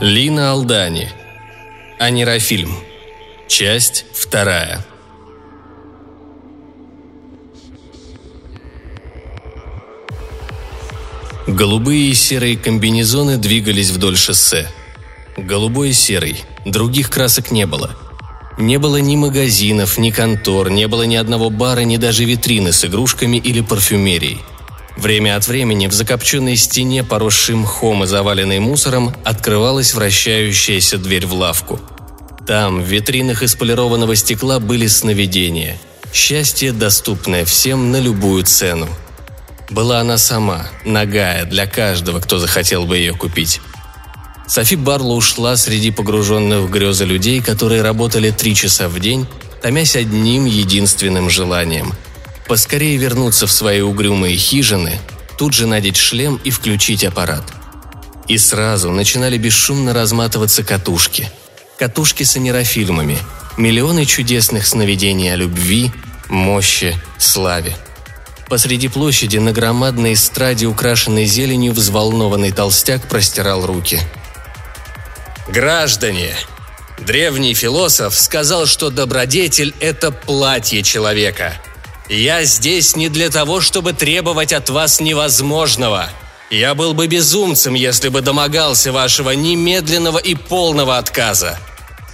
Лина Алдани. Анерофильм. Часть вторая. Голубые и серые комбинезоны двигались вдоль шоссе. Голубой и серый. Других красок не было. Не было ни магазинов, ни контор, не было ни одного бара, ни даже витрины с игрушками или парфюмерией. Время от времени в закопченной стене, поросшей мхом и заваленной мусором, открывалась вращающаяся дверь в лавку. Там, в витринах из полированного стекла, были сновидения. Счастье, доступное всем на любую цену. Была она сама, нагая, для каждого, кто захотел бы ее купить. Софи Барло ушла среди погруженных в грезы людей, которые работали три часа в день, томясь одним единственным желанием – поскорее вернуться в свои угрюмые хижины, тут же надеть шлем и включить аппарат. И сразу начинали бесшумно разматываться катушки. Катушки с анерофильмами, миллионы чудесных сновидений о любви, мощи, славе. Посреди площади на громадной эстраде, украшенной зеленью, взволнованный толстяк простирал руки. «Граждане!» Древний философ сказал, что добродетель – это платье человека – я здесь не для того, чтобы требовать от вас невозможного. Я был бы безумцем, если бы домогался вашего немедленного и полного отказа.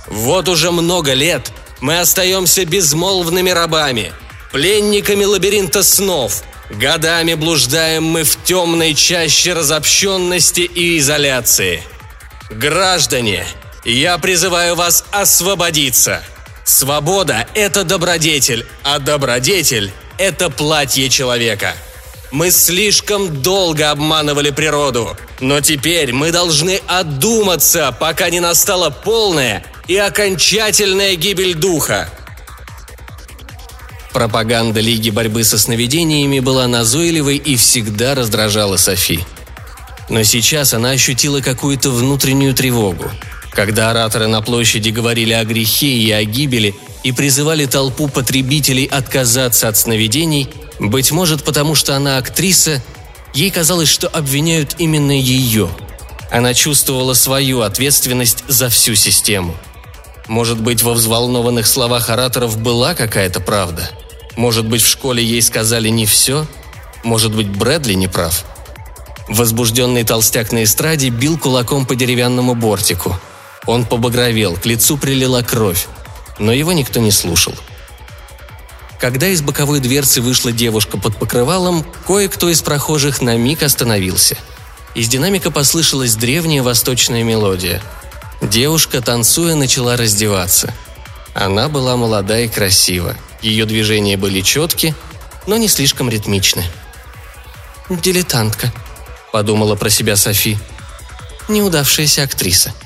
Вот уже много лет мы остаемся безмолвными рабами, пленниками лабиринта снов. Годами блуждаем мы в темной чаще разобщенности и изоляции. Граждане, я призываю вас освободиться – Свобода – это добродетель, а добродетель – это платье человека. Мы слишком долго обманывали природу, но теперь мы должны одуматься, пока не настала полная и окончательная гибель духа. Пропаганда Лиги борьбы со сновидениями была назойливой и всегда раздражала Софи. Но сейчас она ощутила какую-то внутреннюю тревогу – когда ораторы на площади говорили о грехе и о гибели и призывали толпу потребителей отказаться от сновидений, быть может потому, что она актриса, ей казалось, что обвиняют именно ее. Она чувствовала свою ответственность за всю систему. Может быть, во взволнованных словах ораторов была какая-то правда? Может быть, в школе ей сказали не все? Может быть, Брэдли не прав? Возбужденный толстяк на эстраде бил кулаком по деревянному бортику – он побагровел, к лицу прилила кровь, но его никто не слушал. Когда из боковой дверцы вышла девушка под покрывалом, кое-кто из прохожих на миг остановился. Из динамика послышалась древняя восточная мелодия. Девушка, танцуя, начала раздеваться. Она была молода и красива. Ее движения были четки, но не слишком ритмичны. «Дилетантка», — подумала про себя Софи. «Неудавшаяся актриса», —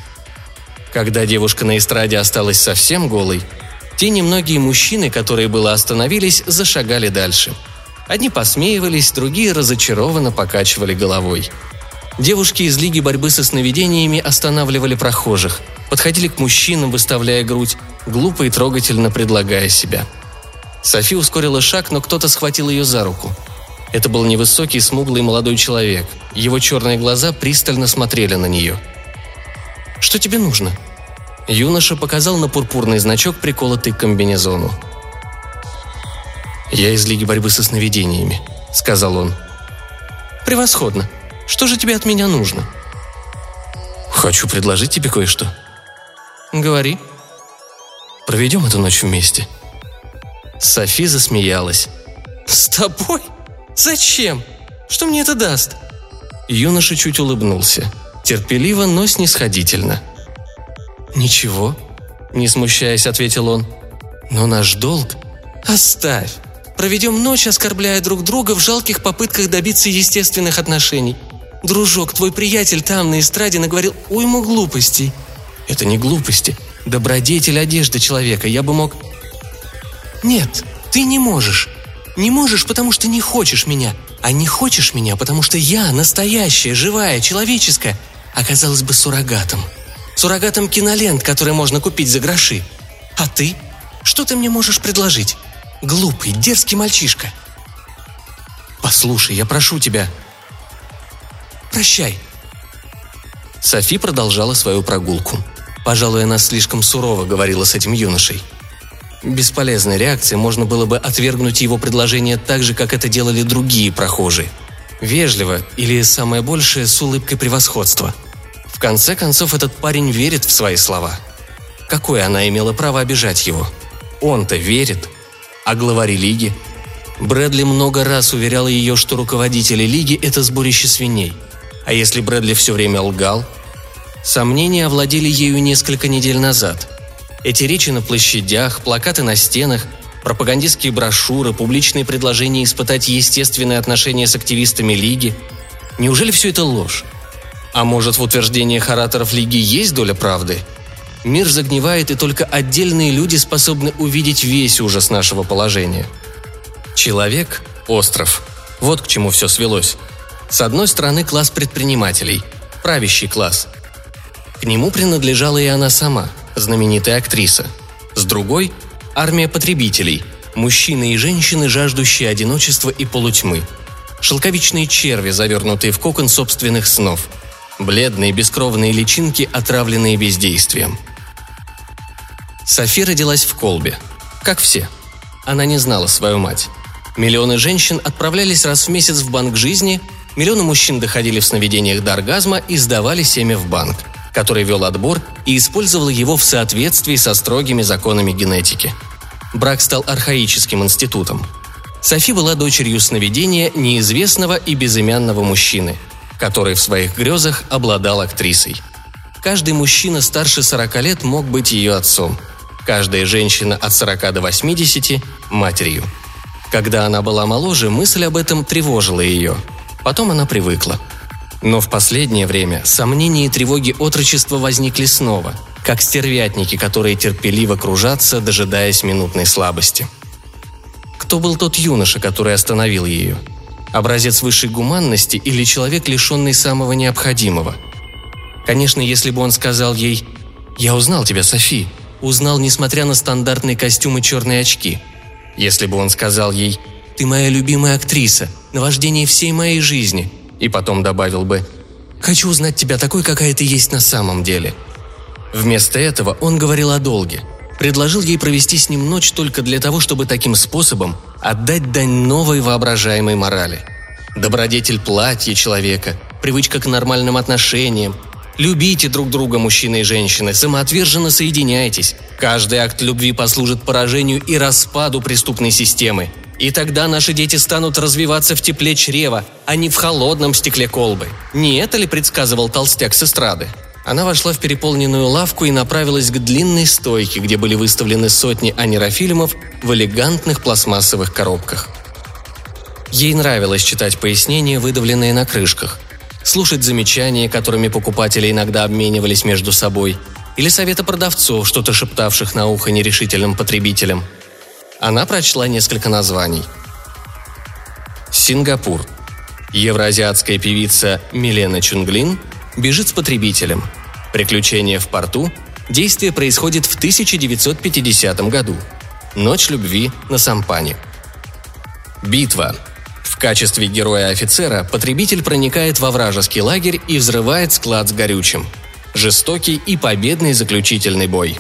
когда девушка на эстраде осталась совсем голой, те немногие мужчины, которые было остановились, зашагали дальше. Одни посмеивались, другие разочарованно покачивали головой. Девушки из Лиги борьбы со сновидениями останавливали прохожих, подходили к мужчинам, выставляя грудь, глупо и трогательно предлагая себя. Софи ускорила шаг, но кто-то схватил ее за руку. Это был невысокий, смуглый молодой человек. Его черные глаза пристально смотрели на нее – что тебе нужно?» Юноша показал на пурпурный значок, приколотый к комбинезону. «Я из Лиги борьбы со сновидениями», — сказал он. «Превосходно. Что же тебе от меня нужно?» «Хочу предложить тебе кое-что». «Говори». «Проведем эту ночь вместе». Софи засмеялась. «С тобой? Зачем? Что мне это даст?» Юноша чуть улыбнулся. Терпеливо, но снисходительно. «Ничего», — не смущаясь, ответил он. «Но наш долг...» «Оставь. Проведем ночь, оскорбляя друг друга в жалких попытках добиться естественных отношений. Дружок, твой приятель там, на эстраде, наговорил уйму глупостей». «Это не глупости. Добродетель одежды человека. Я бы мог...» «Нет, ты не можешь. Не можешь, потому что не хочешь меня. А не хочешь меня, потому что я настоящая, живая, человеческая, оказалась бы суррогатом. Суррогатом кинолент, который можно купить за гроши. А ты? Что ты мне можешь предложить? Глупый, дерзкий мальчишка. Послушай, я прошу тебя. Прощай. Софи продолжала свою прогулку. Пожалуй, она слишком сурово говорила с этим юношей. Бесполезной реакцией можно было бы отвергнуть его предложение так же, как это делали другие прохожие. Вежливо или, самое большее, с улыбкой превосходства. Конце концов, этот парень верит в свои слова. Какое она имела право обижать его? Он-то верит. А главари лиги? Брэдли много раз уверял ее, что руководители лиги – это сборище свиней. А если Брэдли все время лгал? Сомнения овладели ею несколько недель назад. Эти речи на площадях, плакаты на стенах, пропагандистские брошюры, публичные предложения испытать естественные отношения с активистами Лиги. Неужели все это ложь? А может, в утверждениях ораторов Лиги есть доля правды? Мир загнивает, и только отдельные люди способны увидеть весь ужас нашего положения. Человек – остров. Вот к чему все свелось. С одной стороны класс предпринимателей, правящий класс. К нему принадлежала и она сама, знаменитая актриса. С другой – армия потребителей, мужчины и женщины, жаждущие одиночества и полутьмы. Шелковичные черви, завернутые в кокон собственных снов. Бледные бескровные личинки, отравленные бездействием. Софи родилась в Колбе. Как все. Она не знала свою мать. Миллионы женщин отправлялись раз в месяц в банк жизни, миллионы мужчин доходили в сновидениях до оргазма и сдавали семя в банк, который вел отбор и использовал его в соответствии со строгими законами генетики. Брак стал архаическим институтом. Софи была дочерью сновидения неизвестного и безымянного мужчины, который в своих грезах обладал актрисой. Каждый мужчина старше 40 лет мог быть ее отцом. Каждая женщина от 40 до 80 – матерью. Когда она была моложе, мысль об этом тревожила ее. Потом она привыкла. Но в последнее время сомнения и тревоги отрочества возникли снова, как стервятники, которые терпеливо кружатся, дожидаясь минутной слабости. Кто был тот юноша, который остановил ее? Образец высшей гуманности или человек, лишенный самого необходимого? Конечно, если бы он сказал ей «Я узнал тебя, Софи», узнал, несмотря на стандартный костюм и черные очки – если бы он сказал ей «Ты моя любимая актриса, наваждение всей моей жизни», и потом добавил бы «Хочу узнать тебя такой, какая ты есть на самом деле». Вместо этого он говорил о долге, предложил ей провести с ним ночь только для того, чтобы таким способом отдать дань новой воображаемой морали. Добродетель платья человека, привычка к нормальным отношениям, Любите друг друга, мужчины и женщины, самоотверженно соединяйтесь. Каждый акт любви послужит поражению и распаду преступной системы. И тогда наши дети станут развиваться в тепле чрева, а не в холодном стекле колбы. Не это ли предсказывал толстяк с эстрады? Она вошла в переполненную лавку и направилась к длинной стойке, где были выставлены сотни анерофильмов в элегантных пластмассовых коробках. Ей нравилось читать пояснения, выдавленные на крышках – слушать замечания, которыми покупатели иногда обменивались между собой, или советы продавцов, что-то шептавших на ухо нерешительным потребителям. Она прочла несколько названий. Сингапур. Евроазиатская певица Милена Чунглин бежит с потребителем. Приключение в порту. Действие происходит в 1950 году. Ночь любви на Сампане. Битва качестве героя-офицера потребитель проникает во вражеский лагерь и взрывает склад с горючим. Жестокий и победный заключительный бой.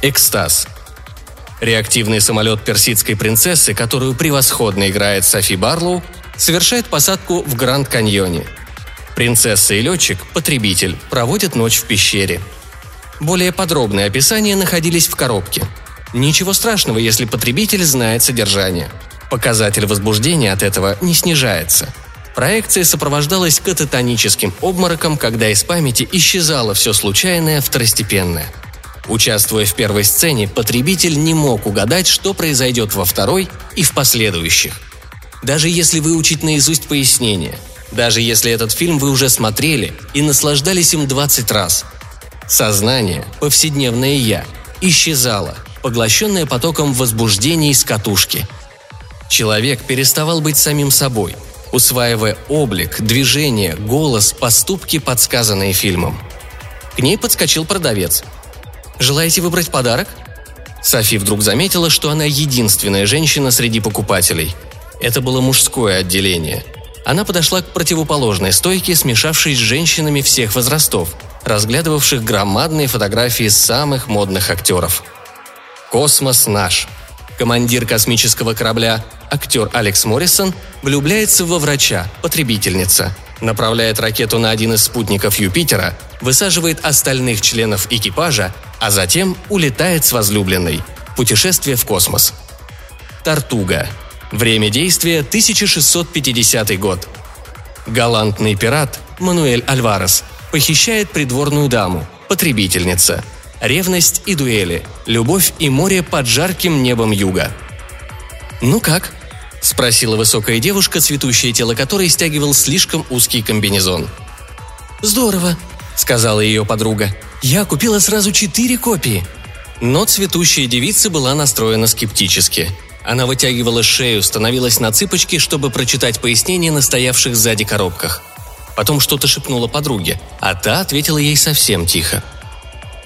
Экстаз. Реактивный самолет персидской принцессы, которую превосходно играет Софи Барлоу, совершает посадку в Гранд-Каньоне. Принцесса и летчик, потребитель, проводят ночь в пещере. Более подробные описания находились в коробке. Ничего страшного, если потребитель знает содержание – Показатель возбуждения от этого не снижается. Проекция сопровождалась кататоническим обмороком, когда из памяти исчезало все случайное, второстепенное. Участвуя в первой сцене, потребитель не мог угадать, что произойдет во второй и в последующих. Даже если выучить наизусть пояснение, даже если этот фильм вы уже смотрели и наслаждались им 20 раз. Сознание, повседневное «я», исчезало, поглощенное потоком возбуждений с катушки – Человек переставал быть самим собой, усваивая облик, движение, голос, поступки, подсказанные фильмом. К ней подскочил продавец. «Желаете выбрать подарок?» Софи вдруг заметила, что она единственная женщина среди покупателей. Это было мужское отделение. Она подошла к противоположной стойке, смешавшись с женщинами всех возрастов, разглядывавших громадные фотографии самых модных актеров. «Космос наш», командир космического корабля, актер Алекс Моррисон, влюбляется во врача, потребительница, направляет ракету на один из спутников Юпитера, высаживает остальных членов экипажа, а затем улетает с возлюбленной. Путешествие в космос. Тартуга. Время действия 1650 год. Галантный пират Мануэль Альварес похищает придворную даму, потребительница – Ревность и дуэли. Любовь и море под жарким небом юга. «Ну как?» – спросила высокая девушка, цветущее тело которой стягивал слишком узкий комбинезон. «Здорово», – сказала ее подруга. «Я купила сразу четыре копии». Но цветущая девица была настроена скептически. Она вытягивала шею, становилась на цыпочки, чтобы прочитать пояснения на стоявших сзади коробках. Потом что-то шепнула подруге, а та ответила ей совсем тихо –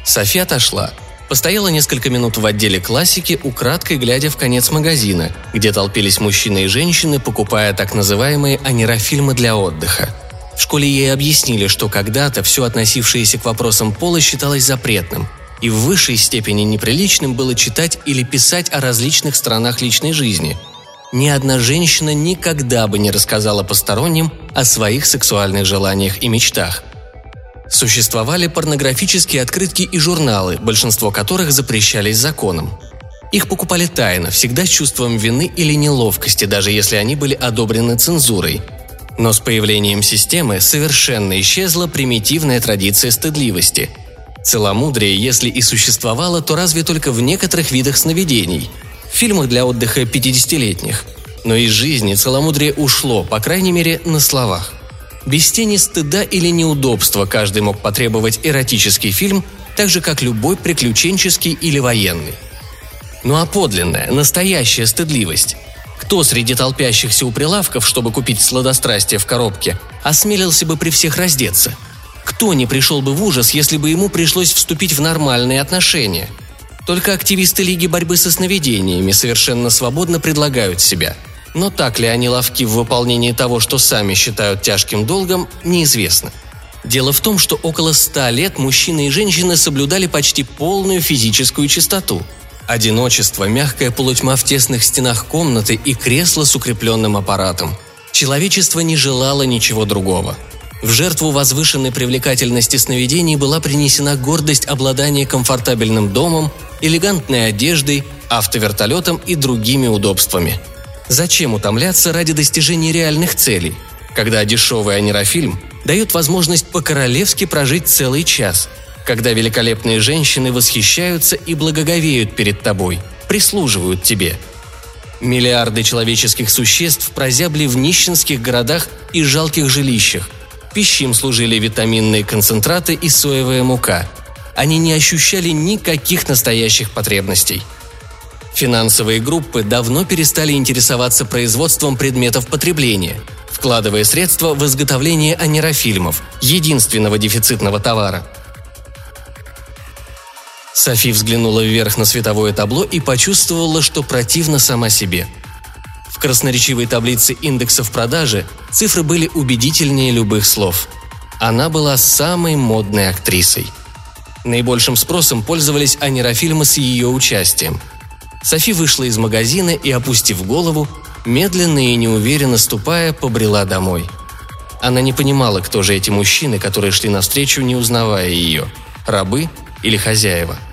Софи отошла. Постояла несколько минут в отделе классики, украдкой глядя в конец магазина, где толпились мужчины и женщины, покупая так называемые анерофильмы для отдыха. В школе ей объяснили, что когда-то все относившееся к вопросам пола считалось запретным, и в высшей степени неприличным было читать или писать о различных сторонах личной жизни. Ни одна женщина никогда бы не рассказала посторонним о своих сексуальных желаниях и мечтах – Существовали порнографические открытки и журналы, большинство которых запрещались законом. Их покупали тайно, всегда с чувством вины или неловкости, даже если они были одобрены цензурой. Но с появлением системы совершенно исчезла примитивная традиция стыдливости. Целомудрие, если и существовало, то разве только в некоторых видах сновидений, в фильмах для отдыха 50-летних. Но из жизни целомудрие ушло, по крайней мере, на словах. Без тени стыда или неудобства каждый мог потребовать эротический фильм, так же как любой приключенческий или военный. Ну а подлинная, настоящая стыдливость? Кто среди толпящихся у прилавков, чтобы купить сладострастие в коробке, осмелился бы при всех раздеться? Кто не пришел бы в ужас, если бы ему пришлось вступить в нормальные отношения? Только активисты Лиги борьбы со сновидениями совершенно свободно предлагают себя – но так ли они ловки в выполнении того, что сами считают тяжким долгом, неизвестно. Дело в том, что около ста лет мужчины и женщины соблюдали почти полную физическую чистоту. Одиночество, мягкая полутьма в тесных стенах комнаты и кресло с укрепленным аппаратом. Человечество не желало ничего другого. В жертву возвышенной привлекательности сновидений была принесена гордость обладания комфортабельным домом, элегантной одеждой, автовертолетом и другими удобствами – Зачем утомляться ради достижения реальных целей, когда дешевый анерофильм дает возможность по-королевски прожить целый час, когда великолепные женщины восхищаются и благоговеют перед тобой, прислуживают тебе. Миллиарды человеческих существ прозябли в нищенских городах и жалких жилищах. Пищем служили витаминные концентраты и соевая мука. Они не ощущали никаких настоящих потребностей – Финансовые группы давно перестали интересоваться производством предметов потребления, вкладывая средства в изготовление анерофильмов, единственного дефицитного товара. Софи взглянула вверх на световое табло и почувствовала, что противно сама себе. Красноречивой таблице индексов продажи цифры были убедительнее любых слов. Она была самой модной актрисой. Наибольшим спросом пользовались анерофильмы с ее участием – Софи вышла из магазина и, опустив голову, медленно и неуверенно ступая, побрела домой. Она не понимала, кто же эти мужчины, которые шли навстречу, не узнавая ее – рабы или хозяева –